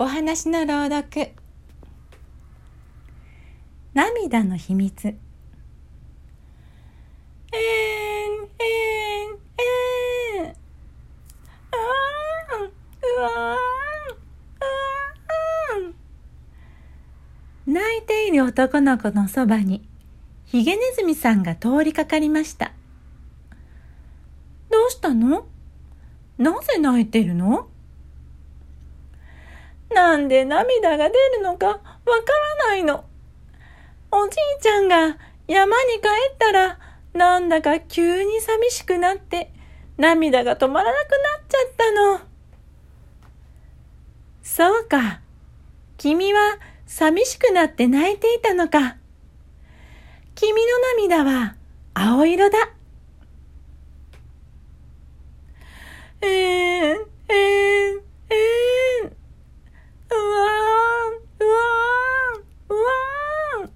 お話の朗読。涙の秘密。えーんえーんえーんあーうわーうわー泣いている男の子のそばにヒゲネズミさんが通りかかりました。どうしたの？なぜ泣いてるの？なんで涙が出るのかわからないの。おじいちゃんが山に帰ったら、なんだか急に寂しくなって、涙が止まらなくなっちゃったの。そうか。君は寂しくなって泣いていたのか。君の涙は青色だ。えー、えー、えー、うわー、うわー、うわー。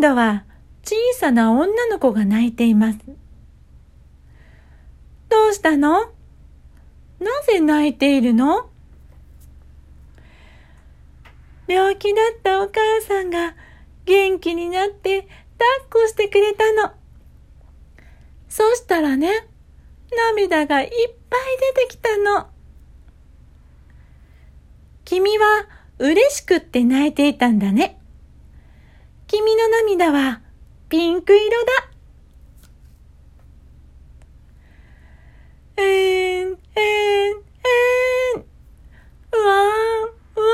今度は小さな女の子が泣いています。どうしたの？なぜ泣いているの？病気だったお母さんが元気になって抱っこしてくれたの。そしたらね、涙がいっぱい出てきたの。君は嬉しくって泣いていたんだね。君の涙はピンク色だ。えーん、えーん、えーん。うわー、うわ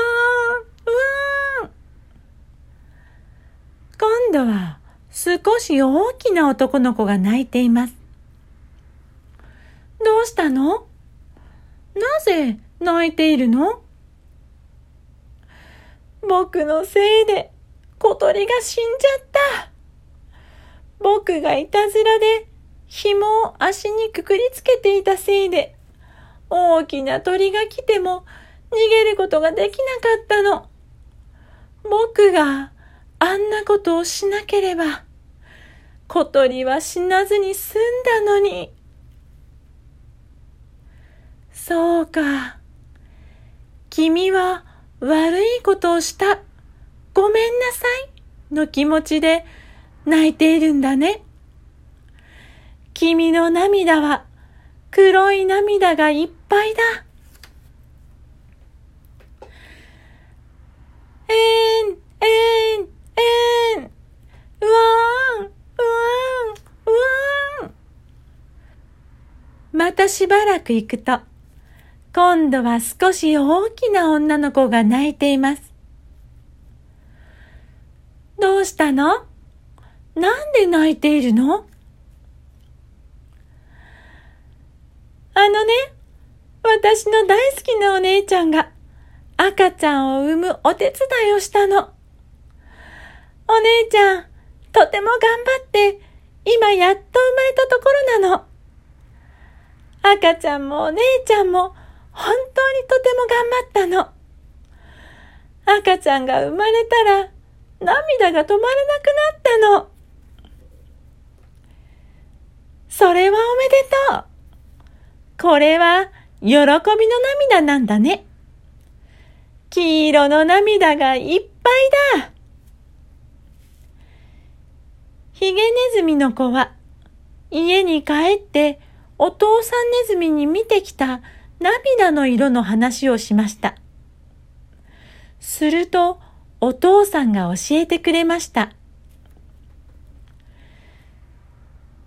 ー、うわー。今度は少し大きな男の子が泣いています。どうしたの？なぜ泣いているの？僕のせいで小鳥が死んじゃった。僕がいたずらで紐を足にくくりつけていたせいで大きな鳥が来ても逃げることができなかったの。僕があんなことをしなければ小鳥は死なずに済んだのに。そうか。君は悪いことをした。ごめんなさい。の気持ちで泣いているんだね。君の涙は黒い涙がいっぱいだ。えーん、えーん、えーん。うわーん、うわーん、うわーん。またしばらく行くと、今度は少し大きな女の子が泣いています。どうしたの？なんで泣いているの？あのね、私の大好きなお姉ちゃんが赤ちゃんを産むお手伝いをしたの。お姉ちゃん、とても頑張って、今やっと生まれたところなの。赤ちゃんもお姉ちゃんも本当にとても頑張ったの。赤ちゃんが生まれたら涙が止まらなくなったの。それはおめでとう。これは喜びの涙なんだね。黄色の涙がいっぱいだ。ヒゲネズミの子は家に帰ってお父さんネズミに見てきた涙の色の話をしました。するとお父さんが教えてくれました。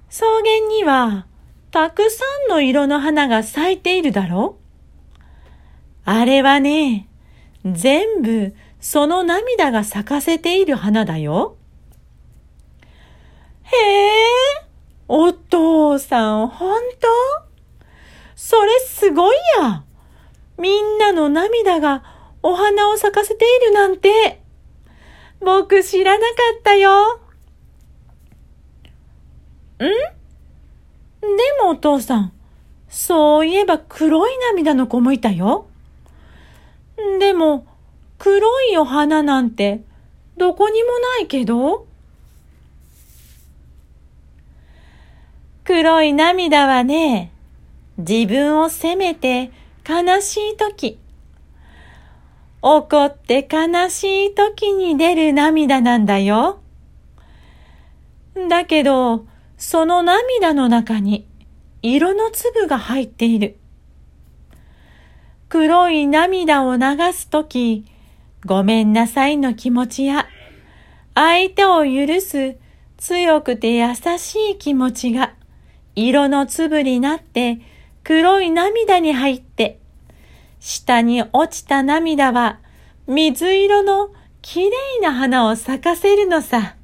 草原にはたくさんの色の花が咲いているだろうあれはね、全部その涙が咲かせている花だよ。へえ、お父さん本当？それすごいや。みんなの涙がお花を咲かせているなんて。僕知らなかったよ。ん？でもお父さん、そういえば黒い涙の子もいたよ。でも、黒いお花なんてどこにもないけど。黒い涙はね、自分を責めて悲しい時、怒って悲しい時に出る涙なんだよ。だけど、その涙の中に色の粒が入っている。黒い涙を流すとき、ごめんなさいの気持ちや、相手を許す強くて優しい気持ちが、色の粒になって黒い涙に入って、下に落ちた涙は水色のきれいな花を咲かせるのさ。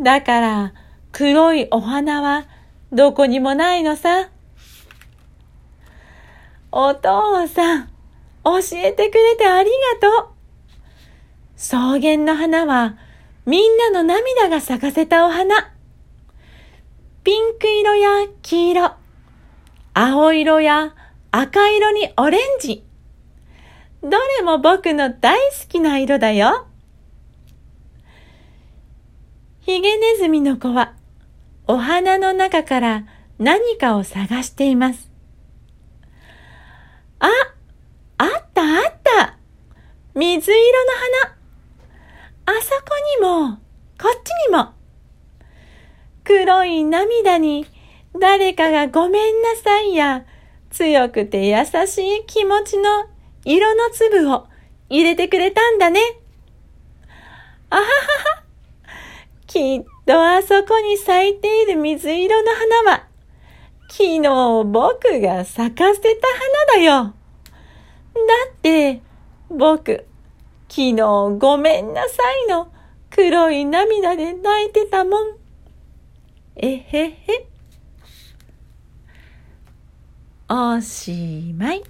だから黒いお花はどこにもないのさ。お父さん、教えてくれてありがとう。草原の花はみんなの涙が咲かせたお花。ピンク色や黄色、青色や赤色にオレンジ。どれも僕の大好きな色だよ。ヒゲネズミの子はお花の中から何かを探しています。あ、あったあった水色の花あそこにも、こっちにも黒い涙に誰かがごめんなさいや強くて優しい気持ちの色の粒を入れてくれたんだね。あははは。きっとあそこに咲いている水色の花は、昨日僕が咲かせた花だよ。だって、僕、昨日ごめんなさいの黒い涙で泣いてたもん。えへへ。おしまい。